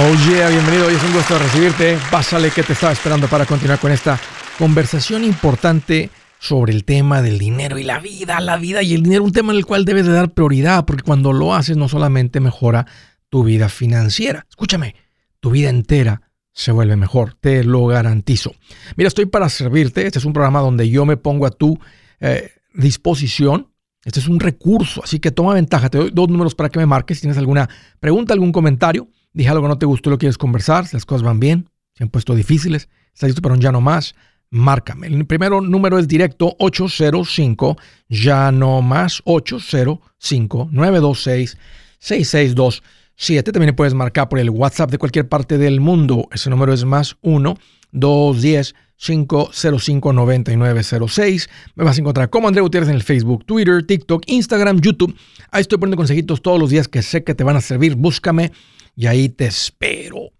Oh yeah, bienvenido. Hoy es un gusto recibirte. Pásale que te estaba esperando para continuar con esta conversación importante sobre el tema del dinero y la vida, la vida y el dinero, un tema en el cual debes de dar prioridad, porque cuando lo haces no solamente mejora tu vida financiera, escúchame, tu vida entera se vuelve mejor, te lo garantizo. Mira, estoy para servirte, este es un programa donde yo me pongo a tu eh, disposición, este es un recurso, así que toma ventaja, te doy dos números para que me marques, si tienes alguna pregunta, algún comentario, dije algo que no te gustó, lo quieres conversar, si las cosas van bien, se han puesto difíciles, estás listo para un ya no más, márcame. El primero número es directo 805, ya no más 805 926 6627. También puedes marcar por el WhatsApp de cualquier parte del mundo. Ese número es más 1 210 505 9906. Me vas a encontrar como André Gutiérrez en el Facebook, Twitter, TikTok, Instagram, YouTube. Ahí estoy poniendo consejitos todos los días que sé que te van a servir. Búscame y ahí te espero.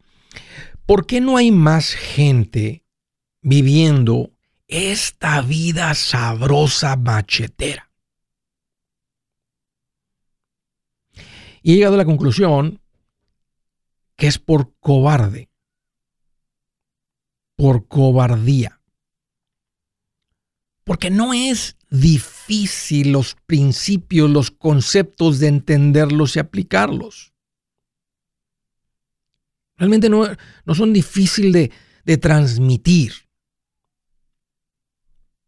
¿Por qué no hay más gente viviendo esta vida sabrosa machetera. Y he llegado a la conclusión que es por cobarde, por cobardía. Porque no es difícil los principios, los conceptos de entenderlos y aplicarlos. Realmente no, no son difíciles de, de transmitir.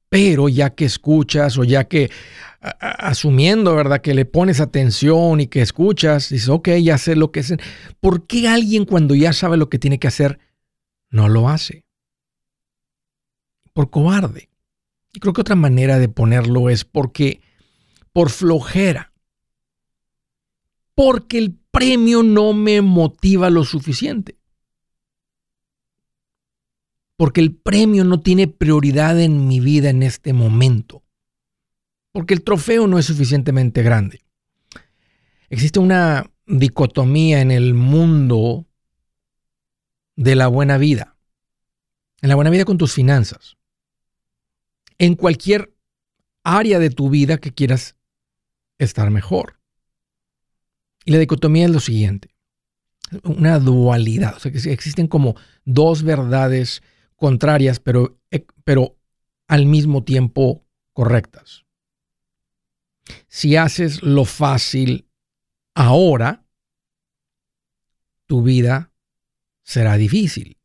Pero ya que escuchas o ya que asumiendo, ¿verdad? Que le pones atención y que escuchas, dices, ok, ya sé lo que es. ¿Por qué alguien cuando ya sabe lo que tiene que hacer no lo hace? Por cobarde. Y creo que otra manera de ponerlo es porque, por flojera. Porque el premio no me motiva lo suficiente porque el premio no tiene prioridad en mi vida en este momento, porque el trofeo no es suficientemente grande. Existe una dicotomía en el mundo de la buena vida, en la buena vida con tus finanzas, en cualquier área de tu vida que quieras estar mejor. Y la dicotomía es lo siguiente, una dualidad, o sea que existen como dos verdades contrarias, pero, eh, pero al mismo tiempo correctas. Si haces lo fácil ahora, tu vida será difícil.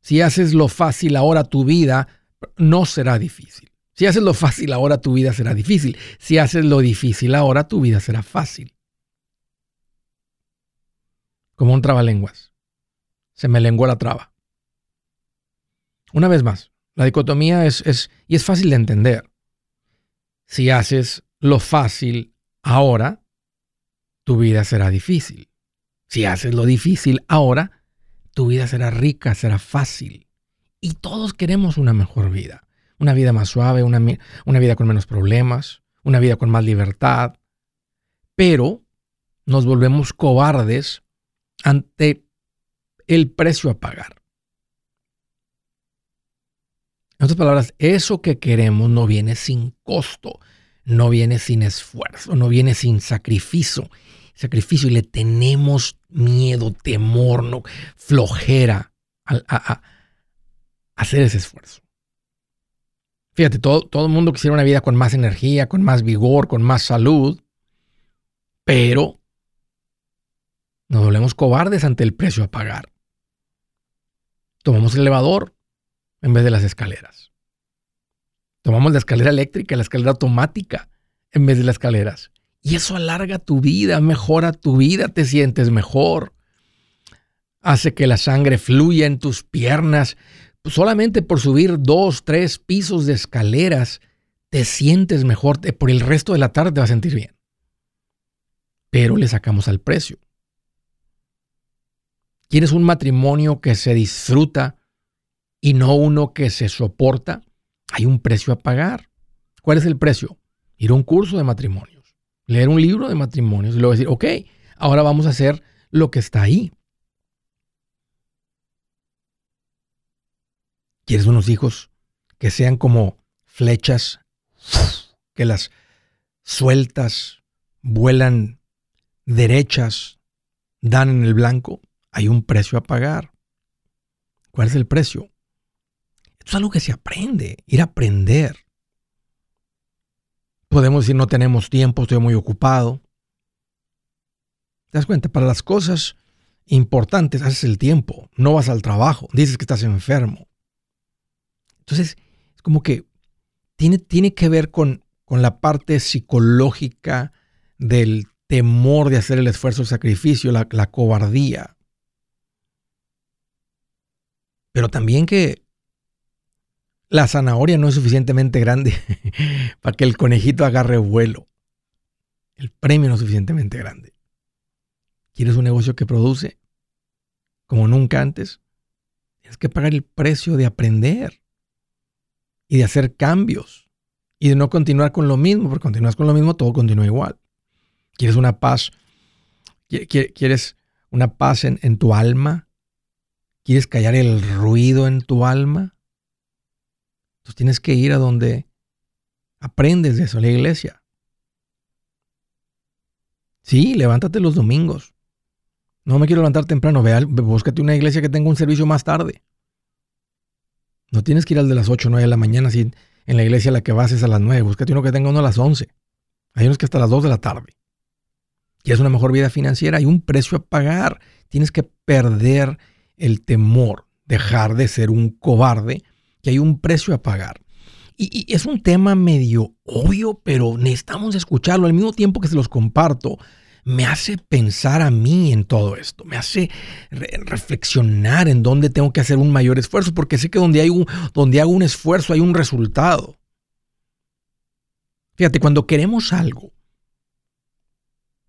Si haces lo fácil ahora, tu vida no será difícil. Si haces lo fácil ahora, tu vida será difícil. Si haces lo difícil ahora, tu vida será fácil. Como un trabalenguas. Se me lenguó la traba. Una vez más, la dicotomía es, es, y es fácil de entender. Si haces lo fácil ahora, tu vida será difícil. Si haces lo difícil ahora, tu vida será rica, será fácil. Y todos queremos una mejor vida. Una vida más suave, una, una vida con menos problemas, una vida con más libertad. Pero nos volvemos cobardes ante el precio a pagar. En otras palabras, eso que queremos no viene sin costo, no viene sin esfuerzo, no viene sin sacrificio. Sacrificio y le tenemos miedo, temor, no, flojera a, hacer ese esfuerzo. Fíjate, todo, todo el mundo quisiera una vida con más energía, con más vigor, con más salud, pero nos volvemos cobardes ante el precio a pagar. Tomamos el elevador, en vez de las escaleras. Tomamos la escalera eléctrica, la escalera automática, en vez de las escaleras. Y eso alarga tu vida, mejora tu vida, te sientes mejor. Hace que la sangre fluya en tus piernas. Solamente por subir dos, tres pisos de escaleras, te sientes mejor. Por el resto de la tarde te vas a sentir bien. Pero le sacamos al precio. ¿Quieres un matrimonio que se disfruta y no uno que se soporta, hay un precio a pagar. ¿Cuál es el precio? Ir a un curso de matrimonios, leer un libro de matrimonios y luego decir, ok, ahora vamos a hacer lo que está ahí. ¿Quieres unos hijos que sean como flechas, que las sueltas, vuelan derechas, dan en el blanco? Hay un precio a pagar. ¿Cuál es el precio? Esto es algo que se aprende, ir a aprender. Podemos decir no tenemos tiempo, estoy muy ocupado. ¿Te das cuenta? Para las cosas importantes haces el tiempo, no vas al trabajo, dices que estás enfermo. Entonces, es como que tiene, tiene que ver con, con la parte psicológica del temor de hacer el esfuerzo, el sacrificio, la, la cobardía. Pero también que la zanahoria no es suficientemente grande para que el conejito agarre vuelo. El premio no es suficientemente grande. ¿Quieres un negocio que produce como nunca antes? Tienes que pagar el precio de aprender y de hacer cambios y de no continuar con lo mismo, porque continúas con lo mismo, todo continúa igual. ¿Quieres una paz? ¿Quieres una paz en, en tu alma? ¿Quieres callar el ruido en tu alma? Entonces tienes que ir a donde aprendes de eso, la iglesia. Sí, levántate los domingos. No me quiero levantar temprano. Ve, búscate una iglesia que tenga un servicio más tarde. No tienes que ir al de las 8 o 9 de la mañana si en la iglesia a la que vas es a las 9. Búscate uno que tenga uno a las 11. Hay unos que hasta las 2 de la tarde. ¿Quieres una mejor vida financiera? Hay un precio a pagar. Tienes que perder el temor, dejar de ser un cobarde que hay un precio a pagar. Y, es un tema medio obvio, pero necesitamos escucharlo. Al mismo tiempo que se los comparto, me hace pensar a mí en todo esto, me hace reflexionar en dónde tengo que hacer un mayor esfuerzo, porque sé que donde, hay un, donde hago un esfuerzo hay un resultado. Fíjate, cuando queremos algo,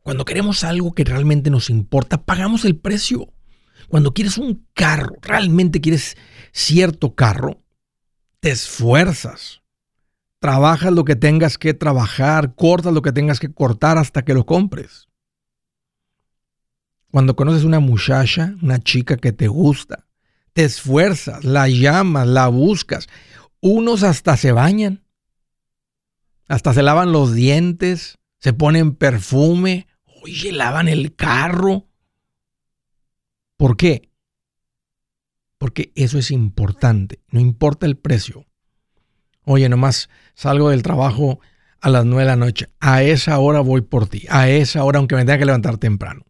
cuando queremos algo que realmente nos importa, pagamos el precio. Cuando quieres un carro, realmente quieres cierto carro, te esfuerzas. Trabajas lo que tengas que trabajar, cortas lo que tengas que cortar hasta que lo compres. Cuando conoces una muchacha, una chica que te gusta, te esfuerzas, la llamas, la buscas. Unos hasta se bañan, hasta se lavan los dientes, se ponen perfume, oye, lavan el carro. ¿Por qué? porque eso es importante, no importa el precio. Oye, nomás salgo del trabajo a las nueve de la noche, a esa hora voy por ti, a esa hora aunque me tenga que levantar temprano.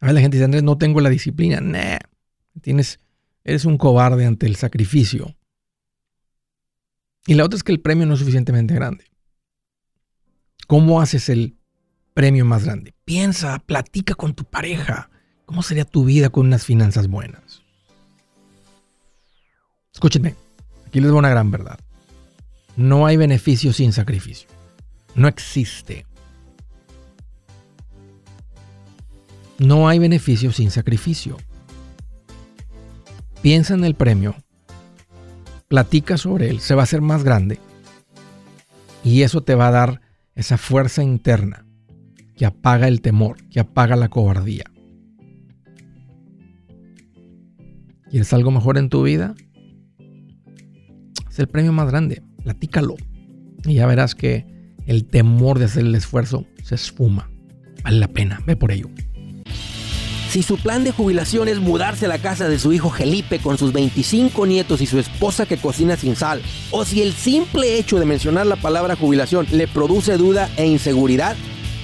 A ver, la gente dice, Andrés, no tengo la disciplina. Nah, tienes, eres un cobarde ante el sacrificio. Y la otra es que el premio no es suficientemente grande. ¿Cómo haces el premio más grande? Piensa, platica con tu pareja. ¿Cómo sería tu vida con unas finanzas buenas? Escúchenme, aquí les doy una gran verdad. No hay beneficio sin sacrificio. No existe. No hay beneficio sin sacrificio. Piensa en el premio, platica sobre él, se va a hacer más grande y eso te va a dar esa fuerza interna que apaga el temor, que apaga la cobardía. ¿Quieres algo mejor en tu vida? Es el premio más grande. Platícalo. Y ya verás que el temor de hacer el esfuerzo se esfuma. Vale la pena. Ve por ello. Si su plan de jubilación es mudarse a la casa de su hijo Felipe con sus 25 nietos y su esposa que cocina sin sal, o si el simple hecho de mencionar la palabra jubilación le produce duda e inseguridad,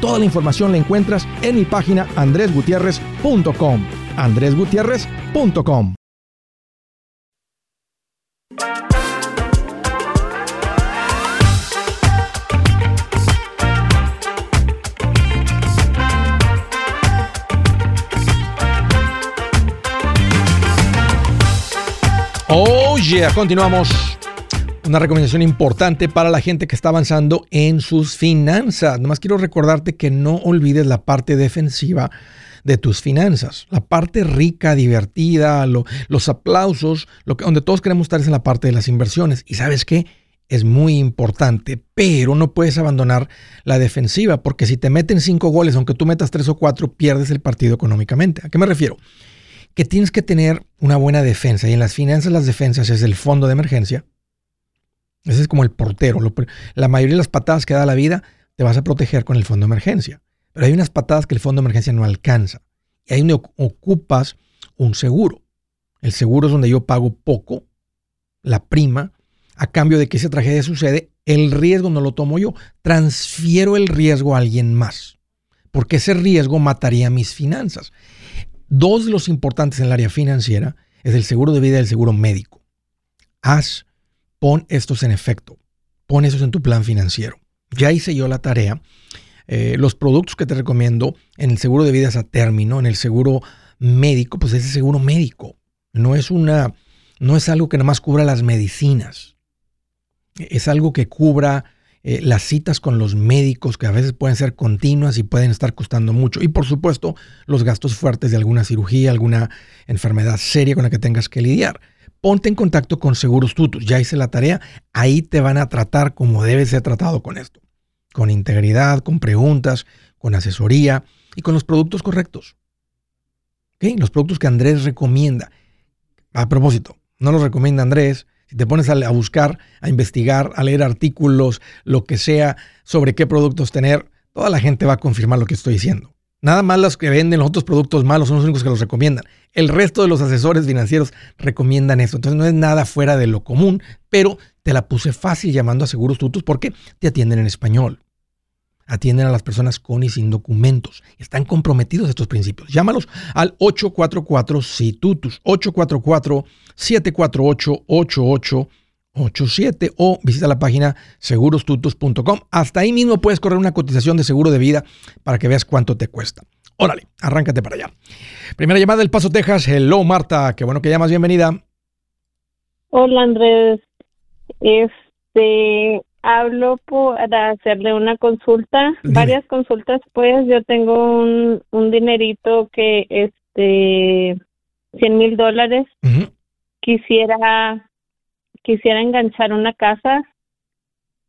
Toda la información la encuentras en mi página andresgutierrez.com. andresgutierrez.com. Oh yeah, continuamos una recomendación importante para la gente que está avanzando en sus finanzas. Nomás quiero recordarte que no olvides la parte defensiva de tus finanzas. La parte rica, divertida, los aplausos, donde todos queremos estar es en la parte de las inversiones. Y sabes qué? Es muy importante, pero no puedes abandonar la defensiva, porque si te meten cinco goles, aunque tú metas tres o cuatro, pierdes el partido económicamente. ¿A qué me refiero? Que tienes que tener una buena defensa. Y en las finanzas, las defensas es el fondo de emergencia, ese es como el portero. la mayoría de las patadas que da la vida te vas a proteger con el fondo de emergencia. Pero hay unas patadas que el fondo de emergencia no alcanza. Y ahí ocupas un seguro. El seguro es donde yo pago poco, la prima, a cambio de que esa tragedia sucede, el riesgo no lo tomo yo. Transfiero el riesgo a alguien más. Porque ese riesgo mataría mis finanzas. Dos de los importantes en el área financiera es el seguro de vida y el seguro médico. Haz pon estos en efecto, pon esos en tu plan financiero. Ya hice yo la tarea. Eh, los productos que te recomiendo en el seguro de vida a término, en el seguro médico, pues ese seguro médico. No es una, no es algo que nada más cubra las medicinas. Es algo que cubra eh, las citas con los médicos, que a veces pueden ser continuas y pueden estar costando mucho. Y por supuesto, los gastos fuertes de alguna cirugía, alguna enfermedad seria con la que tengas que lidiar ponte en contacto con Seguros Tutus. Ya hice la tarea. Ahí te van a tratar como debe ser tratado con esto. Con integridad, con preguntas, con asesoría y con los productos correctos. Los productos que Andrés recomienda. A propósito, no los recomienda Andrés. Si te pones a, buscar, a investigar, a leer artículos, lo que sea, sobre qué productos tener, toda la gente va a confirmar lo que estoy diciendo. Nada más los que venden los otros productos malos son los únicos que los recomiendan. El resto de los asesores financieros recomiendan esto. Entonces no es nada fuera de lo común, pero te la puse fácil llamando a Seguros Tutus porque te atienden en español. Atienden a las personas con y sin documentos. Están comprometidos a estos principios. Llámalos al 844-SITUTUS. 844-748-88 87 o visita la página segurostutus.com. Hasta ahí mismo puedes correr una cotización de seguro de vida para que veas cuánto te cuesta. Órale, arráncate para allá. Primera llamada del Paso, Texas. Hello, Marta. Qué bueno que llamas. Bienvenida. Hola, Andrés. Este, hablo para hacerle una consulta, varias consultas, pues. Yo tengo un, un dinerito que, este, 100 mil dólares. Quisiera quisiera enganchar una casa,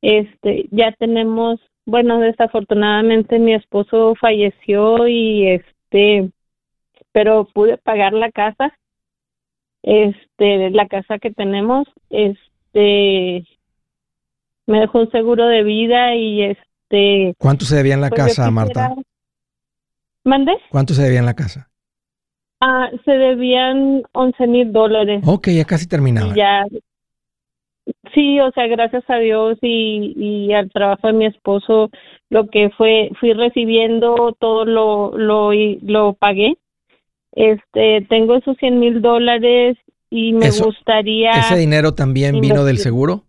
este, ya tenemos, bueno, desafortunadamente mi esposo falleció y este, pero pude pagar la casa, este, la casa que tenemos, este, me dejó un seguro de vida y este. ¿Cuánto se debía en la pues, casa, Marta? ¿Mande? ¿Cuánto se debía en la casa? Ah, se debían 11 mil dólares. Ok, ya casi terminaba. Ya, Sí, o sea, gracias a Dios y, y al trabajo de mi esposo, lo que fue, fui recibiendo, todo lo, lo, lo pagué. Este, tengo esos 100 mil dólares y me gustaría... ¿Ese dinero también vino del seguro?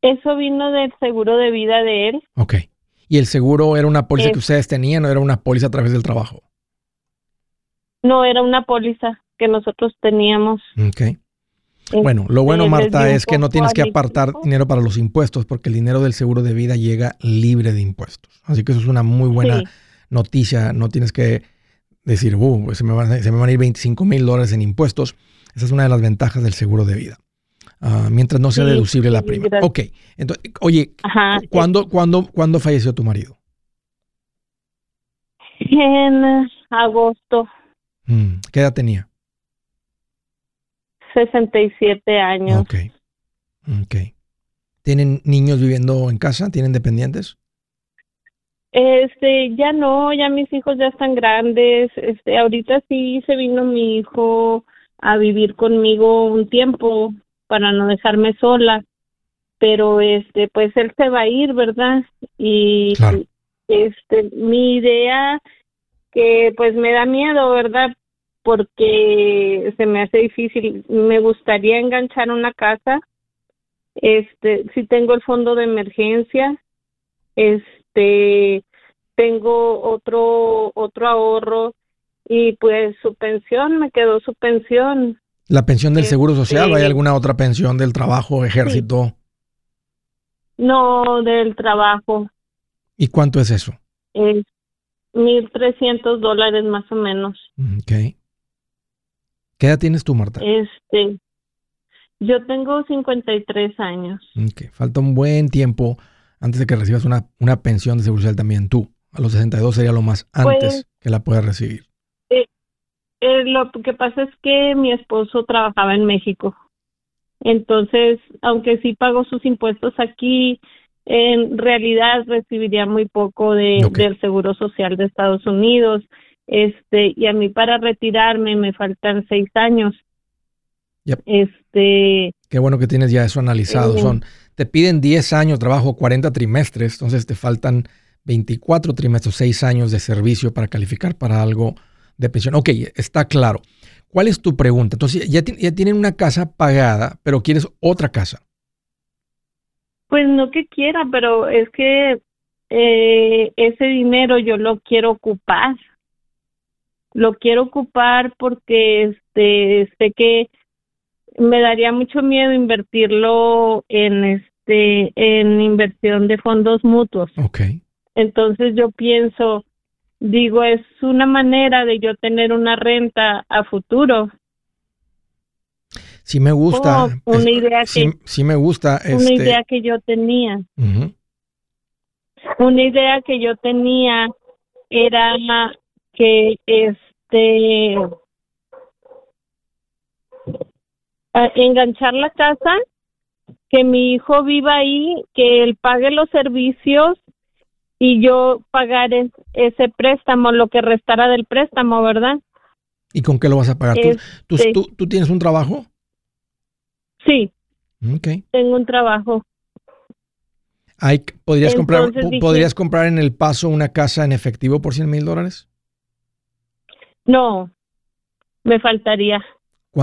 Eso vino del seguro de vida de él. Ok. ¿Y el seguro era una póliza que ustedes tenían o era una póliza a través del trabajo? No, era una póliza que nosotros teníamos. Ok. Bueno, lo bueno, Marta, es que no tienes que apartar dinero para los impuestos porque el dinero del seguro de vida llega libre de impuestos. Así que eso es una muy buena noticia. No tienes que decir, uh, pues se, me van, se me van a ir 25 mil dólares en impuestos. Esa es una de las ventajas del seguro de vida. Ah, mientras no sea deducible la prima. Ok, entonces, oye, ¿cuándo, cuándo, ¿cuándo falleció tu marido? En agosto. Mm, ¿Qué edad tenía? 67 años. Ok, ok. ¿Tienen niños viviendo en casa? ¿Tienen dependientes? Este, ya no, ya mis hijos ya están grandes. Este, ahorita sí se vino mi hijo a vivir conmigo un tiempo para no dejarme sola, pero este, pues él se va a ir, ¿verdad? Y este, mi idea que pues me da miedo, ¿verdad? Porque se me hace difícil. Me gustaría enganchar una casa. Este, si tengo el fondo de emergencia, este, tengo otro otro ahorro y pues su pensión me quedó su pensión. ¿La pensión del Seguro Social o hay este, alguna otra pensión del trabajo, ejército? No, del trabajo. ¿Y cuánto es eso? Es 1.300 dólares más o menos. Ok. ¿Qué edad tienes tú, Marta? Este, yo tengo 53 años. Ok, falta un buen tiempo antes de que recibas una, una pensión de Seguro Social también tú. A los 62 sería lo más antes pues, que la puedas recibir. Eh, eh, lo que pasa es que mi esposo trabajaba en México. Entonces, aunque sí pagó sus impuestos aquí, en realidad recibiría muy poco de, del Seguro Social de Estados Unidos. Este, y a mí para retirarme me faltan seis años. Este. Qué bueno que tienes ya eso analizado. Eh, Son, te piden 10 años, trabajo 40 trimestres, entonces te faltan 24 trimestres, 6 años de servicio para calificar para algo de pensión. Ok, está claro. ¿Cuál es tu pregunta? Entonces, ya, ya tienen una casa pagada, pero quieres otra casa. Pues no que quiera, pero es que eh, ese dinero yo lo quiero ocupar. Lo quiero ocupar porque este sé que me daría mucho miedo invertirlo en este en inversión de fondos mutuos. Okay. Entonces yo pienso, digo, es una manera de yo tener una renta a futuro. Sí me gusta. una idea que, sí, me gusta. Una este idea que yo tenía. Una idea que yo tenía era que este enganchar la casa, que mi hijo viva ahí, que él pague los servicios y yo pagar ese préstamo, lo que restara del préstamo, ¿verdad? ¿Y con qué lo vas a pagar? ¿Tú, este tú, tienes un trabajo? Sí. Tengo un trabajo. Hay, ¿podrías, comprar, ¿Podrías comprar en El Paso una casa en efectivo por 100 mil dólares? No, me faltaría.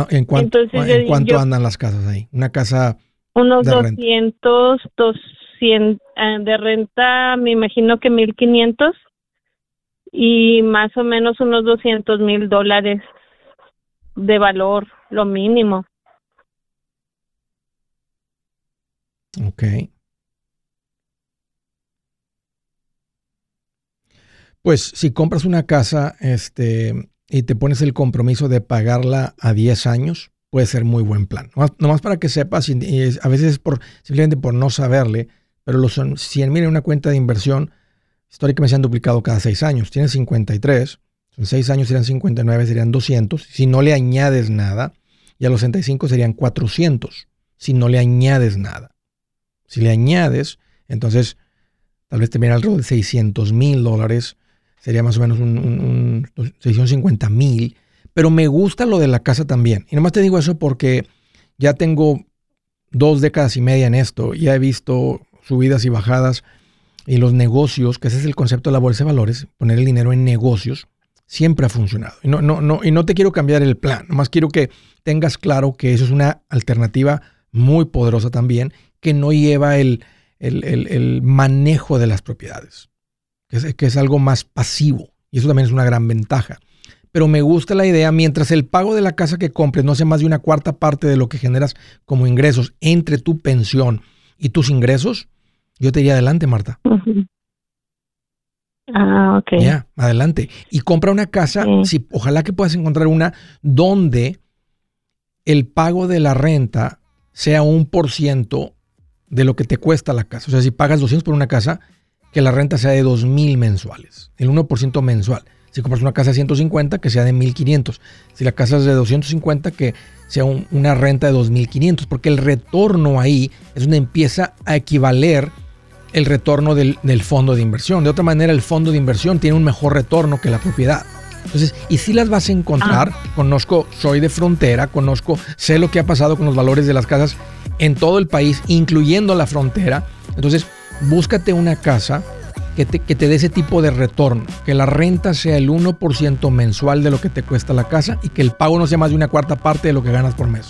¿En cuánto, ¿en cuánto andan las casas ahí? Una casa. Unos de 200, 200 eh, de renta, me imagino que 1500 y más o menos unos 200 mil dólares de valor, lo mínimo. Ok. Pues si compras una casa, este, y te pones el compromiso de pagarla a 10 años, puede ser muy buen plan. Nomás, para que sepas, y, a veces es por, simplemente por no saberle, pero los 100 mil en una cuenta de inversión históricamente se han duplicado cada 6 años. Tienes 53, en 6 años serían 59, serían 200. Si no le añades nada, y a los 65 serían 400, si no le añades nada. Si le añades, entonces tal vez te viene alrededor de 600 mil dólares sería más o menos un, un, 650 mil. Pero me gusta lo de la casa también. Y nomás te digo eso porque ya tengo dos décadas y media en esto. Ya he visto subidas y bajadas y los negocios, que ese es el concepto de la bolsa de valores, poner el dinero en negocios, siempre ha funcionado. Y no, no, no, y no te quiero cambiar el plan. Nomás quiero que tengas claro que eso es una alternativa muy poderosa también, que no lleva el, el, el manejo de las propiedades que es, algo más pasivo. Y eso también es una gran ventaja. Pero me gusta la idea, mientras el pago de la casa que compres no sea más de una cuarta parte de lo que generas como ingresos entre tu pensión y tus ingresos, yo te iría adelante, Marta. Ah, ok. Ya, adelante. Y compra una casa, si, ojalá que puedas encontrar una donde el pago de la renta sea un por ciento de lo que te cuesta la casa. O sea, si pagas 200 por una casa, que la renta sea de 2 mil mensuales, el 1% mensual. Si compras una casa de 150, que sea de 1500. Si la casa es de 250, que sea una renta de 2500, porque el retorno ahí es donde empieza a equivaler el retorno del, fondo de inversión. De otra manera, el fondo de inversión tiene un mejor retorno que la propiedad. Entonces, y si las vas a encontrar, ah. conozco, soy de frontera, conozco, sé lo que ha pasado con los valores de las casas en todo el país, incluyendo la frontera. Entonces, búscate una casa que te, que te dé ese tipo de retorno, que la renta sea el 1% mensual de lo que te cuesta la casa y que el pago no sea más de una cuarta parte de lo que ganas por mes.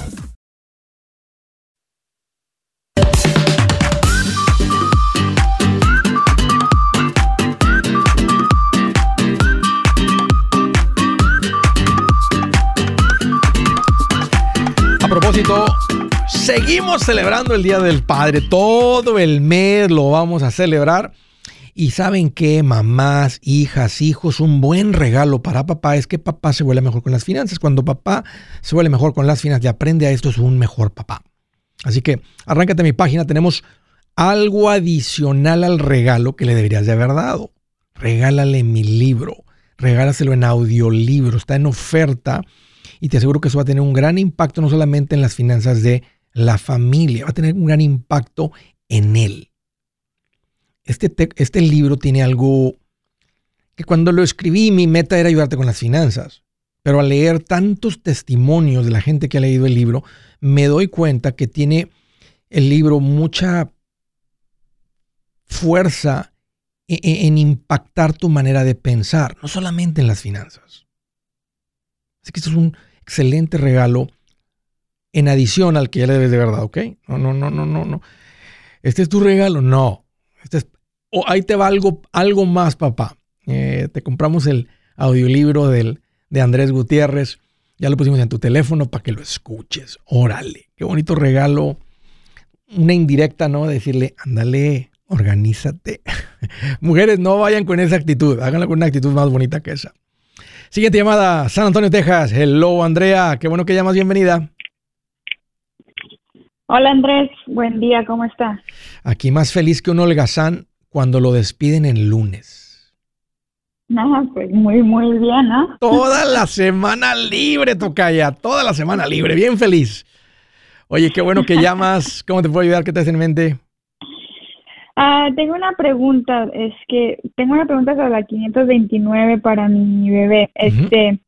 Celebrando el Día del Padre. Todo el mes lo vamos a celebrar. Y saben que mamás, hijas, hijos, un buen regalo para papá es que papá se vuelve mejor con las finanzas. Cuando papá se vuelve mejor con las finanzas y aprende a esto, es un mejor papá. Así que arráncate a mi página. Tenemos algo adicional al regalo que le deberías de haber dado. Regálale mi libro. Regálaselo en audiolibro. Está en oferta y te aseguro que eso va a tener un gran impacto no solamente en las finanzas de la familia, va a tener un gran impacto en él. Este, este libro tiene algo que cuando lo escribí mi meta era ayudarte con las finanzas, pero al leer tantos testimonios de la gente que ha leído el libro, me doy cuenta que tiene el libro mucha fuerza en, e, en impactar tu manera de pensar, no solamente en las finanzas. Así que esto es un excelente regalo en adición al que ya le debes de verdad, ¿ok? No, no, no, no, no, no. Este es tu regalo, no. Este es, oh, ahí te va algo, algo más, papá. Eh, te compramos el audiolibro del, de Andrés Gutiérrez. Ya lo pusimos en tu teléfono para que lo escuches. Órale, qué bonito regalo. Una indirecta, ¿no? Decirle, ándale, organízate. Mujeres, no vayan con esa actitud. Háganlo con una actitud más bonita que esa. Siguiente llamada, San Antonio, Texas. Hello, Andrea. Qué bueno que llamas. Bienvenida. Hola, Andrés. Buen día. ¿Cómo está? Aquí más feliz que un holgazán cuando lo despiden el lunes. No, pues muy, muy bien, ¿no? Toda la semana libre, Tocaya. Toda la semana libre. Bien feliz. Oye, qué bueno que llamas. ¿Cómo te puedo ayudar? ¿Qué te hace en mente? Ah, tengo una pregunta, es que tengo una pregunta sobre la 529 para mi bebé. Este,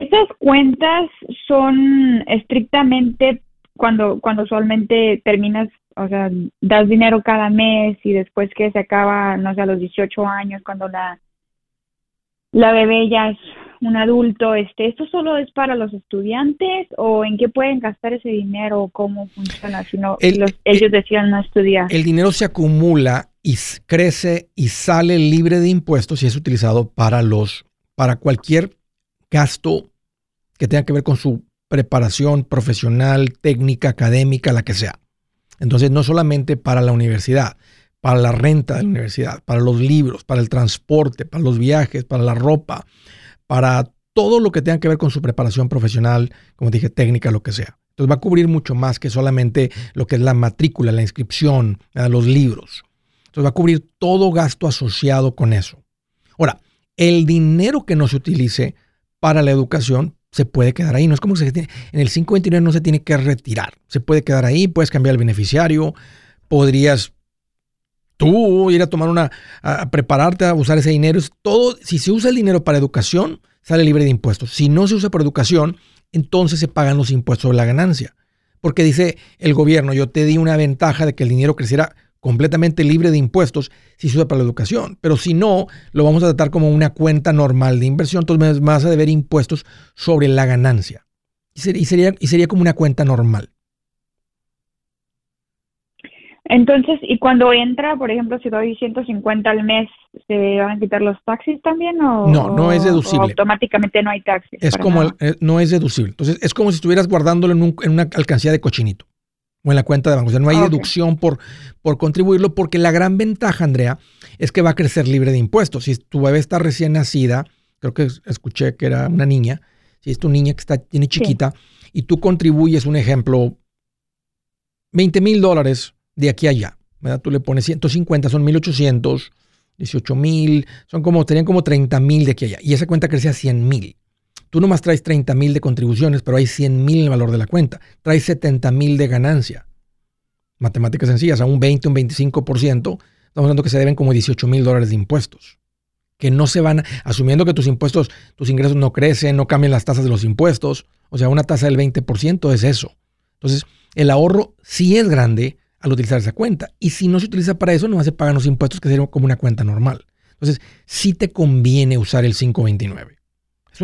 ¿Estas cuentas son estrictamente cuando, cuando usualmente terminas, o sea, das dinero cada mes y después que se acaba, no sé, a los 18 años, cuando la, la bebé ya es un adulto, este, ¿esto solo es para los estudiantes o en qué pueden gastar ese dinero o cómo funciona si no ellos decían no estudiar? El dinero se acumula y crece y sale libre de impuestos y es utilizado para los para cualquier gasto que tenga que ver con su preparación profesional, técnica, académica, la que sea. Entonces, no solamente para la universidad, para la renta de la universidad, para los libros, para el transporte, para los viajes, para la ropa, para todo lo que tenga que ver con su preparación profesional, como dije, técnica, lo que sea. Entonces va a cubrir mucho más que solamente lo que es la matrícula, la inscripción, los libros. Entonces va a cubrir todo gasto asociado con eso. Ahora, El dinero que no se utilice para la educación se puede quedar ahí. No es como que se tiene, en el 529 no se tiene que retirar. Se puede quedar ahí, puedes cambiar el beneficiario, podrías tú ir a tomar una, a prepararte a usar ese dinero. Todo, si se usa el dinero para educación, sale libre de impuestos. Si no se usa para educación, entonces se pagan los impuestos sobre la ganancia. Porque dice el gobierno, yo te di una ventaja de que el dinero creciera completamente libre de impuestos si se usa para la educación. Pero si no, lo vamos a tratar como una cuenta normal de inversión, entonces vas a deber impuestos sobre la ganancia. Y sería, y sería, como una cuenta normal. Entonces, y cuando entra, por ejemplo, si doy 150 al mes, ¿se van a quitar los taxis también o no? No es deducible. automáticamente no hay taxis. Es como eh, no es deducible. Entonces, es como si estuvieras guardándolo en, en una alcancía de cochinito o en la cuenta de banco. O sea, no hay deducción por, por contribuirlo, porque la gran ventaja, Andrea, es que va a crecer libre de impuestos. Si tu bebé está recién nacida, creo que escuché que era una niña, si es tu niña que está, tiene chiquita, y tú contribuyes, un ejemplo, 20 mil dólares de aquí a allá, ¿verdad? Tú le pones 150, son 1800, 18 mil, son como, tenían como 30 mil de aquí a allá, y esa cuenta crece a 100 mil. Tú nomás traes 30 mil de contribuciones, pero hay 100 mil en el valor de la cuenta. Traes 70 mil de ganancia. Matemáticas sencillas, a un 20, un 25%, estamos hablando que se deben como 18 mil dólares de impuestos. Que no se van, asumiendo que tus impuestos, tus ingresos no crecen, no cambian las tasas de los impuestos. O sea, una tasa del 20% es eso. Entonces, el ahorro sí es grande al utilizar esa cuenta. Y si no se utiliza para eso, no se pagan los impuestos que serían como una cuenta normal. Entonces, sí te conviene usar el 529.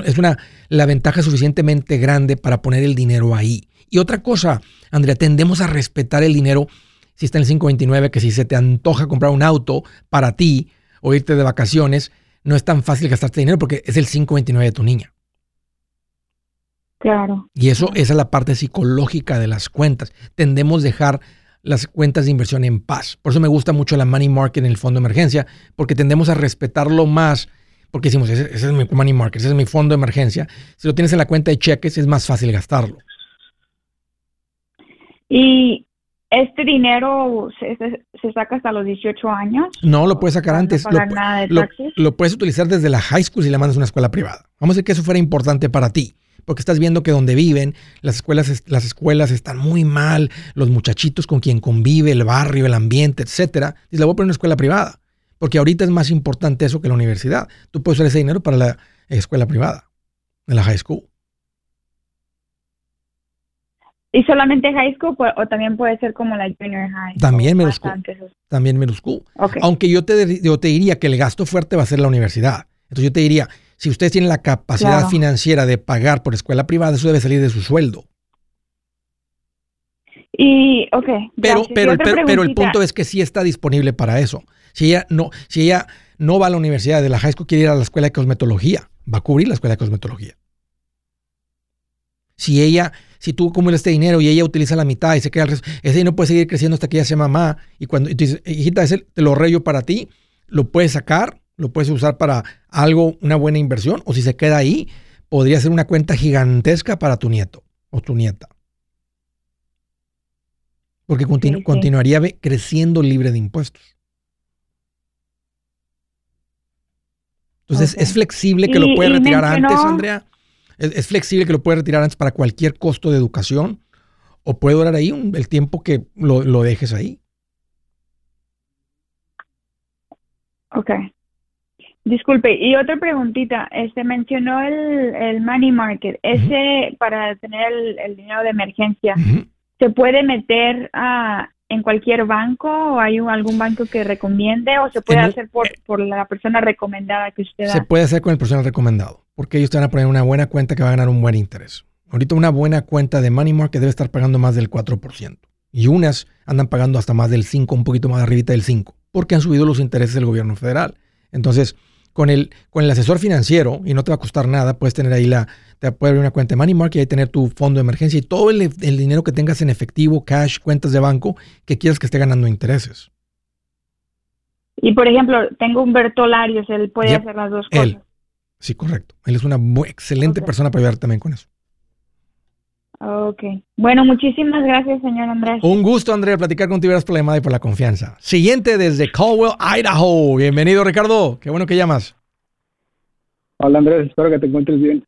Es una, la ventaja suficientemente grande para poner el dinero ahí. Y otra cosa, Andrea, tendemos a respetar el dinero si está en el 529, que si se te antoja comprar un auto para ti o irte de vacaciones, no es tan fácil gastarte dinero porque es el 529 de tu niña. Claro. Y eso, esa es la parte psicológica de las cuentas. Tendemos a dejar las cuentas de inversión en paz. Por eso me gusta mucho la money market en el fondo de emergencia, porque tendemos a respetarlo más porque decimos, ese, es mi money market, ese es mi fondo de emergencia. Si lo tienes en la cuenta de cheques, es más fácil gastarlo. ¿Y este dinero se, saca hasta los 18 años? No, lo puedes sacar antes. Lo, lo, puedes utilizar desde la high school si le mandas a una escuela privada. Vamos a decir que eso fuera importante para ti porque estás viendo que donde viven, las escuelas, las escuelas están muy mal, los muchachitos con quien convive, el barrio, el ambiente, etcétera. Y le voy a poner una escuela privada. Porque ahorita es más importante eso que la universidad. Tú puedes usar ese dinero para la escuela privada, en la high school. ¿Y solamente high school o también puede ser como la junior high? También middle school. También middle school. Aunque yo te, yo te diría que el gasto fuerte va a ser la universidad. Entonces yo te diría, si ustedes tienen la capacidad financiera de pagar por escuela privada, eso debe salir de su sueldo. Y, ok. Pero, pero, pero, el punto es que sí está disponible para eso. Si ella no, si ella no va a la universidad de la high school, quiere ir a la escuela de cosmetología, va a cubrir la escuela de cosmetología. Si ella, si tú acumulas este dinero y ella utiliza la mitad y se queda el resto, ese dinero puede seguir creciendo hasta que ella sea mamá. Y cuando y tú dices, hijita, ese te lo reyo para ti, lo puedes sacar, lo puedes usar para algo, una buena inversión, o si se queda ahí, podría ser una cuenta gigantesca para tu nieto o tu nieta. Porque continuaría creciendo libre de impuestos. Entonces, ¿es flexible que lo puede retirar antes, Andrea? ¿Es, flexible que lo puede retirar antes para cualquier costo de educación? ¿O puede durar ahí el tiempo que lo, dejes ahí? Ok. Disculpe, y otra preguntita. Este mencionó el, el money market. Ese para tener el, dinero de emergencia, ¿se puede meter a, en cualquier banco o hay algún banco que recomiende o se puede hacer por, por, la persona recomendada que usted da? Se puede hacer con el personal recomendado porque ellos te van a poner una buena cuenta que va a ganar un buen interés. Ahorita una buena cuenta de Money Market debe estar pagando más del 4% y unas andan pagando hasta más del 5, un poquito más arribita del 5, porque han subido los intereses del gobierno federal. Entonces, con el, con el asesor financiero, y no te va a costar nada, puedes tener ahí la, te puede abrir una cuenta de Money Market y ahí tener tu fondo de emergencia y todo el, dinero que tengas en efectivo, cash, cuentas de banco, que quieras que esté ganando intereses. Y por ejemplo, tengo Humberto Larios, él puede hacer las dos cosas. Sí, correcto. Él es una excelente persona para ayudar también con eso. Ok. Bueno, muchísimas gracias, señor Andrés. Un gusto, Andrés, platicar contigo. Gracias por la llamada y por la confianza. Siguiente desde Caldwell, Idaho. Bienvenido, Ricardo. Qué bueno que llamas. Hola Andrés, espero que te encuentres bien.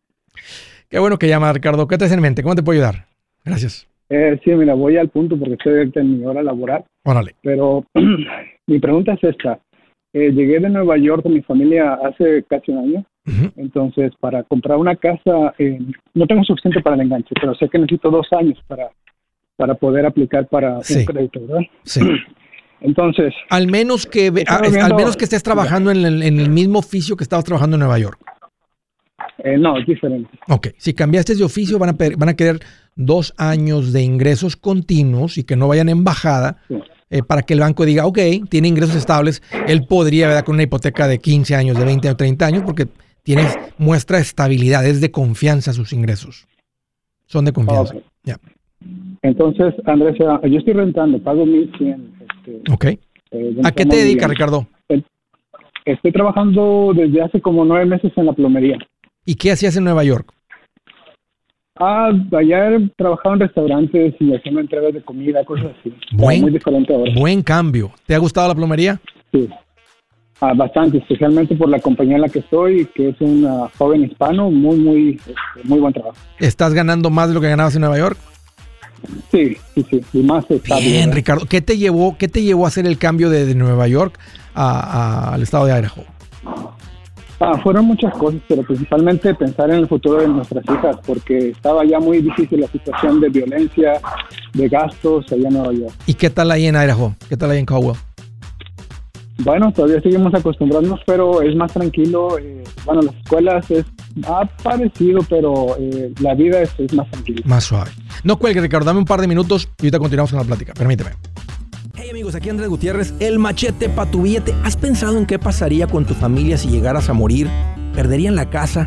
Qué bueno que llama Ricardo. ¿Qué te en mente? ¿Cómo te puedo ayudar? Gracias. Eh, sí, mira, voy al punto porque estoy en mi hora laboral. Órale. Pero mi pregunta es esta. Eh, llegué de Nueva York con mi familia hace casi un año. Entonces, para comprar una casa, eh, no tengo suficiente para el enganche, pero sé que necesito dos años para, para poder aplicar para un crédito, ¿verdad? Sí. Entonces. Al menos que, al menos que estés trabajando en el, en el mismo oficio que estabas trabajando en Nueva York. Eh, no, es diferente. Ok, si cambiaste de oficio van a, van a querer dos años de ingresos continuos y que no vayan en bajada eh, para que el banco diga, ok, tiene ingresos estables, él podría, ¿verdad? Con una hipoteca de 15 años, de 20 o 30 años, porque tiene, muestra estabilidad, es de confianza sus ingresos. Son de confianza. Entonces, Andrés, yo estoy rentando, pago 1100. Este, ok. Eh, ¿A qué te dedicas, Ricardo? Estoy trabajando desde hace como nueve meses en la plomería. ¿Y qué hacías en Nueva York? Ah, allá trabajado en restaurantes y haciendo entregas de comida, cosas así. Buen, muy diferente ahora. Buen cambio. ¿Te ha gustado la plomería? Sí. Ah, bastante, especialmente por la compañía en la que estoy, que es un joven hispano, muy, muy, este, muy buen trabajo. ¿Estás ganando más de lo que ganabas en Nueva York? Sí, sí, sí, y más estable. Bien, Ricardo. ¿Qué te llevó, qué te llevó a hacer el cambio de, Nueva York al estado de Idaho? Ah, fueron muchas cosas, pero principalmente pensar en el futuro de nuestras hijas, porque estaba ya muy difícil la situación de violencia, de gastos allá en Nueva York. ¿Y qué tal ahí en Idaho? ¿Qué tal ahí en Caldwell? Bueno, todavía seguimos acostumbrándonos, pero es más tranquilo. Eh, bueno, las escuelas es ha parecido, pero eh, la vida es, es, más tranquila. Más suave. No cuelgue, Ricardo, dame un par de minutos y ahorita continuamos con la plática. Permíteme. Hey amigos, aquí Andrés Gutiérrez, el machete para tu billete. ¿Has pensado en qué pasaría con tu familia si llegaras a morir? ¿Perderían la casa?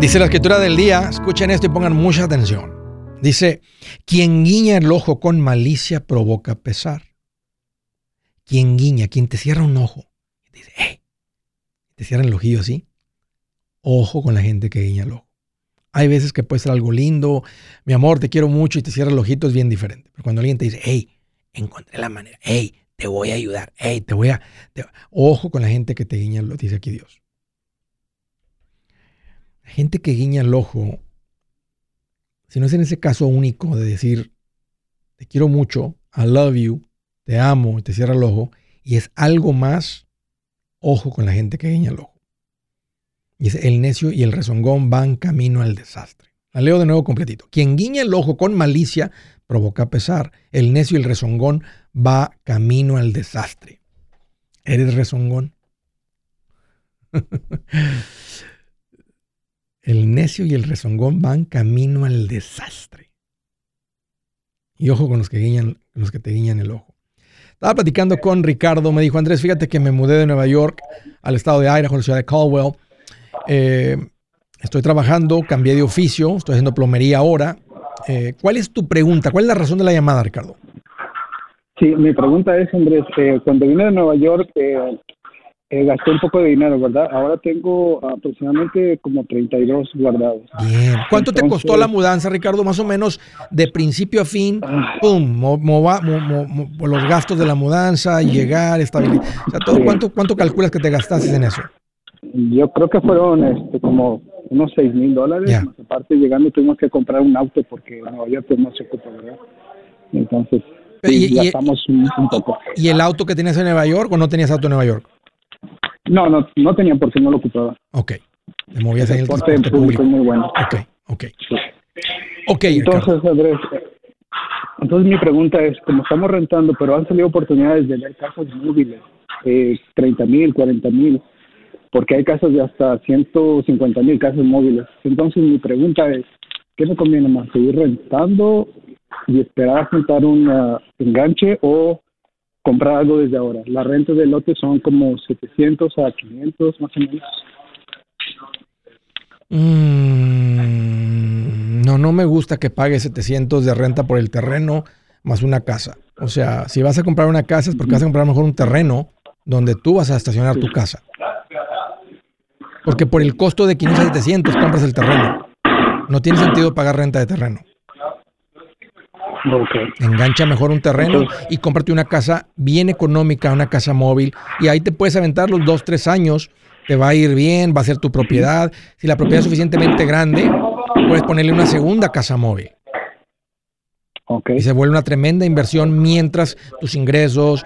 Dice la escritura del día, escuchen esto y pongan mucha atención. Dice, quien guiña el ojo con malicia provoca pesar. Quien guiña, quien te cierra un ojo, dice, hey, te cierra el ojillo así. Ojo con la gente que guiña el ojo. Hay veces que puede ser algo lindo, mi amor, te quiero mucho y te cierra el ojito es bien diferente. Pero cuando alguien te dice, hey, encontré la manera, hey, te voy a ayudar, hey, te voy a... Ojo con la gente que te guiña el ojo, dice aquí Dios. Gente que guiña el ojo si no es en ese caso único de decir, te quiero mucho, I love you, te amo, y te cierra el ojo, y es algo más, ojo con la gente que guiña el ojo. Y es el necio y el rezongón van camino al desastre. La leo de nuevo completito. Quien guiña el ojo con malicia provoca pesar. El necio y el rezongón va camino al desastre. ¿Eres rezongón? El necio y el rezongón van camino al desastre. Y ojo con los que, guiñan, los que te guiñan el ojo. Estaba platicando con Ricardo, me dijo, Andrés, fíjate que me mudé de Nueva York al estado de Idaho, la ciudad de Caldwell. Eh, estoy trabajando, cambié de oficio, estoy haciendo plomería ahora. Eh, ¿Cuál es tu pregunta? ¿Cuál es la razón de la llamada, Ricardo? Sí, mi pregunta es, Andrés, eh, cuando vine de Nueva York, eh, gasté un poco de dinero, ¿verdad? Ahora tengo aproximadamente como 32 guardados. Bien. ¿Cuánto te costó la mudanza, Ricardo? Más o menos de principio a fin, ah. ¡pum! los gastos de la mudanza, llegar, estabilidad. O sea, todo, ¿cuánto, ¿Cuánto calculas que te gastaste en eso? Yo creo que fueron este, como unos 6 mil dólares. Aparte, llegando tuvimos que comprar un auto porque en Nueva York pues, no se ocupa, ¿verdad? Entonces, y, estamos un, poco. ¿Y el auto que tenías en Nueva York o no tenías auto en Nueva York? No, no, no tenía porque no lo ocupaba. Ok. Te movías en el transporte público. muy bueno. Ok, ok. Ok. Entonces, Andrés, entonces mi pregunta es, como estamos rentando, pero han salido oportunidades de ver casas móviles, eh, 30 mil, 40 mil, porque hay casas de hasta 150 mil casas móviles. Entonces mi pregunta es, ¿qué me conviene más? ¿Seguir rentando y esperar a juntar un uh, enganche o comprar algo desde ahora? Las rentas del lote son como 700 a 500 más o menos. Mm, no, no me gusta que pague 700 de renta por el terreno más una casa. O sea, si vas a comprar una casa es porque vas a comprar mejor un terreno donde tú vas a estacionar tu casa. Porque por el costo de 500 a 700 compras el terreno. No tiene sentido pagar renta de terreno. Engancha mejor un terreno y cómprate una casa bien económica, una casa móvil. Y ahí te puedes aventar los dos, tres años. Te va a ir bien, va a ser tu propiedad. Si la propiedad es suficientemente grande, puedes ponerle una segunda casa móvil. Y se vuelve una tremenda inversión mientras tus ingresos,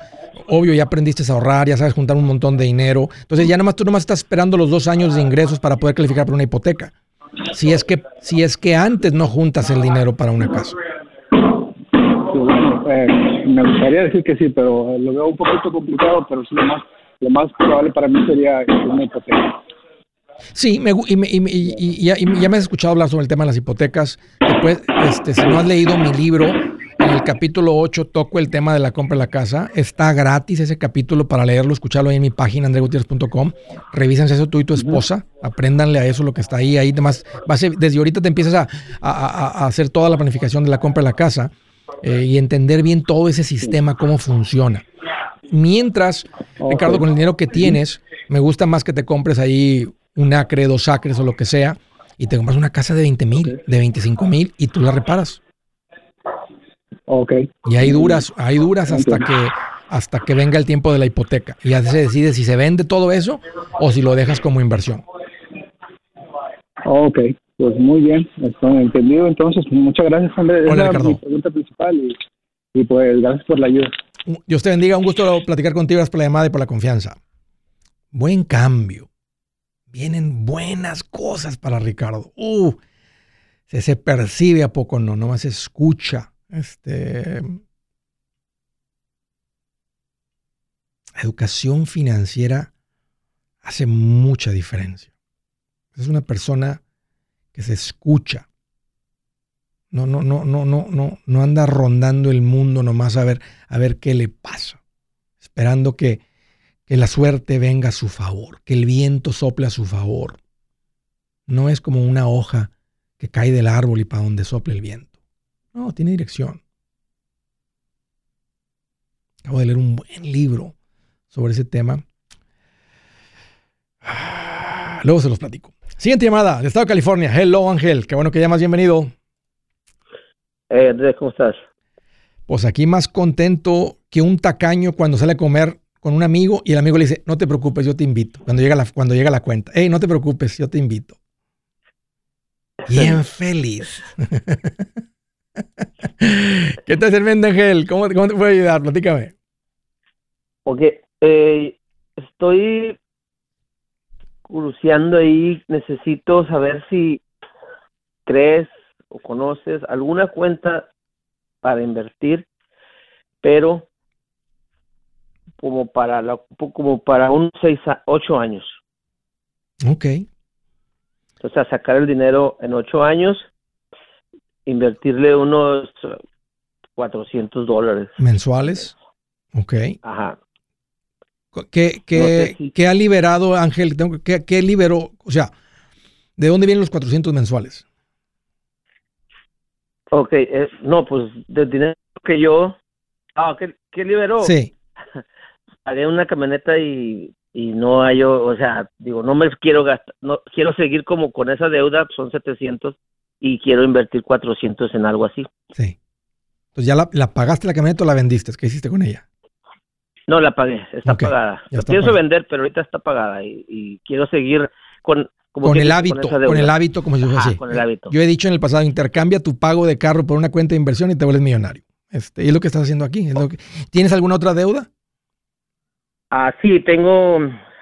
obvio, ya aprendiste a ahorrar, ya sabes juntar un montón de dinero. Entonces ya nomás tú nomás estás esperando los dos años de ingresos para poder calificar por una hipoteca. Si es que, si es que antes no juntas el dinero para una casa. Eh, me gustaría decir que sí, pero lo veo un poquito complicado, pero sí lo más, lo más probable para mí sería una hipoteca. Sí, me, y, ya, me has escuchado hablar sobre el tema de las hipotecas. Después, este, si no has leído mi libro, en el capítulo 8 toco el tema de la compra de la casa. Está gratis ese capítulo para leerlo, escucharlo ahí en mi página, andregutierrez.com. Revísense eso tú y tu esposa. Apréndanle a eso lo que está ahí. Ahí además, desde ahorita te empiezas a, a, hacer toda la planificación de la compra de la casa eh, y entender bien todo ese sistema, cómo funciona. Mientras, Ricardo, con el dinero que tienes, me gusta más que te compres ahí un acre, dos acres o lo que sea, y te compras una casa de 20 mil, de 25 mil y tú la reparas. Ok. Y ahí duras, ahí duras hasta que, hasta que venga el tiempo de la hipoteca. Y ya se decide si se vende todo eso o si lo dejas como inversión. Ok, pues muy bien, estoy entendido. Entonces, muchas gracias, Andrés. Esa es mi pregunta principal y, pues gracias por la ayuda. Dios te bendiga, un gusto platicar contigo, gracias por la llamada y por la confianza. Buen cambio. Vienen buenas cosas para Ricardo. Uh, se, se percibe a poco, no, nomás se escucha este, educación financiera hace mucha diferencia. Es una persona que se escucha. No, no, no, no, no, no, no anda rondando el mundo nomás a ver, a ver qué le pasa. Esperando que, que la suerte venga a su favor, que el viento sople a su favor. No es como una hoja que cae del árbol y para donde sople el viento. No, tiene dirección. Acabo de leer un buen libro sobre ese tema. Luego se los platico. Siguiente llamada, del estado de California. Hello, Ángel. Qué bueno que llamas. Bienvenido. Eh, Andrés, ¿cómo estás? Pues aquí más contento que un tacaño cuando sale a comer con un amigo y el amigo le dice, no te preocupes, yo te invito. Cuando llega la, cuando llega la cuenta, hey, no te preocupes, yo te invito. Bien feliz. ¿Qué te el Ángel? ¿Cómo, ¿Cómo, te puedo ayudar? Platícame. Ok, eh, estoy cruceando ahí. Necesito saber si crees o conoces alguna cuenta para invertir, pero como para la, como para unos seis a ocho años. Ok. O sea, sacar el dinero en ocho años invertirle unos 400 dólares. ¿Mensuales? Ok. Ajá. ¿Qué, qué, ha liberado, Ángel? ¿Qué, ¿Qué, liberó? O sea, ¿de dónde vienen los 400 mensuales? Ok, no, pues del dinero que yo... Ah, ¿qué, qué liberó? Sí. Haré una camioneta y, y no hay, o sea, digo, no me quiero gastar, no quiero seguir como con esa deuda, son 700 y quiero invertir 400 en algo así. Sí. Entonces, ¿ya la, pagaste la camioneta o la vendiste? ¿Qué hiciste con ella? No, la pagué, está pagada. La pienso vender, pero ahorita está pagada y, quiero seguir con... con el hábito, con, el hábito, como yo así. Con el hábito. Yo he dicho en el pasado, intercambia tu pago de carro por una cuenta de inversión y te vuelves millonario. Este, y es lo que estás haciendo aquí. ¿Tienes alguna otra deuda? Ah, sí, tengo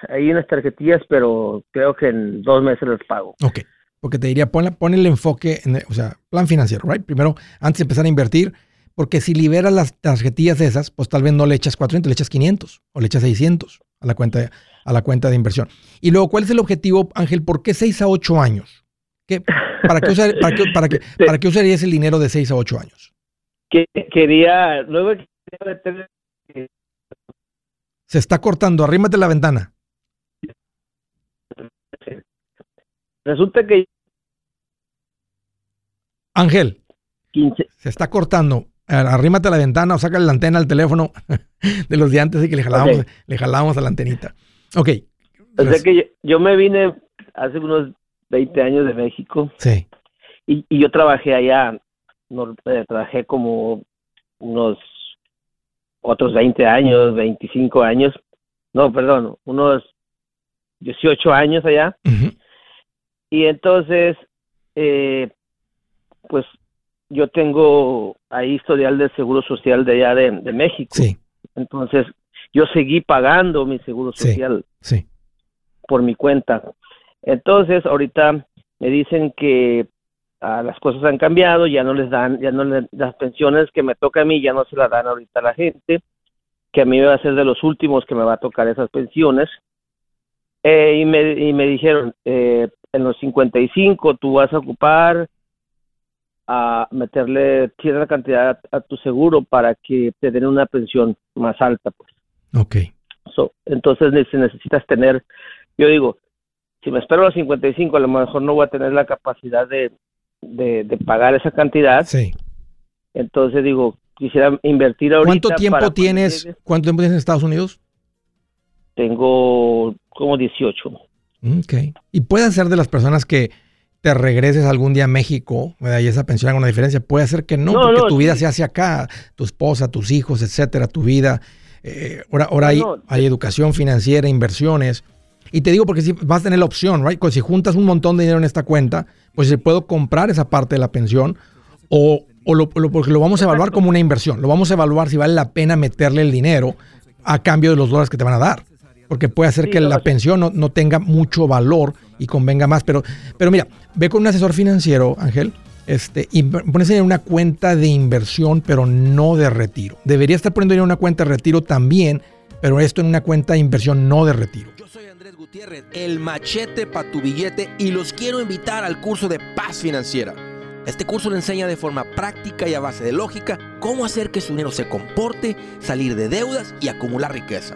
ahí unas tarjetillas, pero creo que en dos meses las pago. Ok, porque te diría, pon, pon el enfoque, en, o sea, plan financiero, ¿right? Primero, antes de empezar a invertir, porque si liberas las tarjetillas esas, pues tal vez no le echas 400, le echas 500 o le echas 600 a la cuenta, a la cuenta de inversión. Y luego, ¿cuál es el objetivo, Ángel? ¿Por qué 6 a 8 años? ¿Qué, para, qué para, qué, para, qué, ¿Para qué usarías el dinero de 6 a 8 años? Que, quería, luego Se está cortando, arrímate la ventana. Resulta que... Ángel, se está cortando. Arrímate a la ventana o saca la antena al teléfono de los de antes y que le jalábamos, le jalábamos a la antenita. Ok. O sea que yo, me vine hace unos 20 años de México. Sí. Y, yo trabajé allá, no, eh, trabajé como unos otros 20 años, 25 años, no, perdón, unos 18 años allá. Y entonces, eh, pues yo tengo ahí historial del Seguro Social de allá de, México. Sí. Entonces, yo seguí pagando mi Seguro Social sí. por mi cuenta. Entonces, ahorita me dicen que ah, las cosas han cambiado, ya no les dan, ya no las pensiones que me toca a mí ya no se las dan ahorita a la gente, que a mí va a ser de los últimos que me va a tocar esas pensiones. Eh, y, me, y me dijeron, eh, en los 55 tú vas a ocupar a meterle cierta cantidad a, tu seguro para que te den una pensión más alta, pues. Ok. entonces necesitas tener, yo digo, si me espero a los 55, a lo mejor no voy a tener la capacidad de, de, pagar esa cantidad. Sí. Entonces digo, quisiera invertir ahorita. ¿Cuánto tiempo tienes? ¿Cuánto tiempo tienes en Estados Unidos? Tengo como 18. Ok. Y puede ser de las personas que te regreses algún día a México y esa pensión haga una diferencia. Puede ser que no, porque tu vida se hace acá, tu esposa, tus hijos, etcétera, tu vida. Eh, ahora ahora hay, hay, educación financiera, inversiones. Y te digo porque si vas a tener la opción, right? si juntas un montón de dinero en esta cuenta, pues se puedo comprar esa parte de la pensión o, o lo, porque lo vamos a evaluar como una inversión. Lo vamos a evaluar si vale la pena meterle el dinero a cambio de los dólares que te van a dar porque puede hacer que la pensión no, tenga mucho valor y convenga más. Pero, pero mira, ve con un asesor financiero, Ángel, este, y pones en una cuenta de inversión, pero no de retiro. Debería estar poniendo en una cuenta de retiro también, pero esto en una cuenta de inversión no de retiro. Yo soy Andrés Gutiérrez, el machete para tu billete, y los quiero invitar al curso de paz financiera. Este curso le enseña de forma práctica y a base de lógica cómo hacer que su dinero se comporte, salir de deudas y acumular riqueza.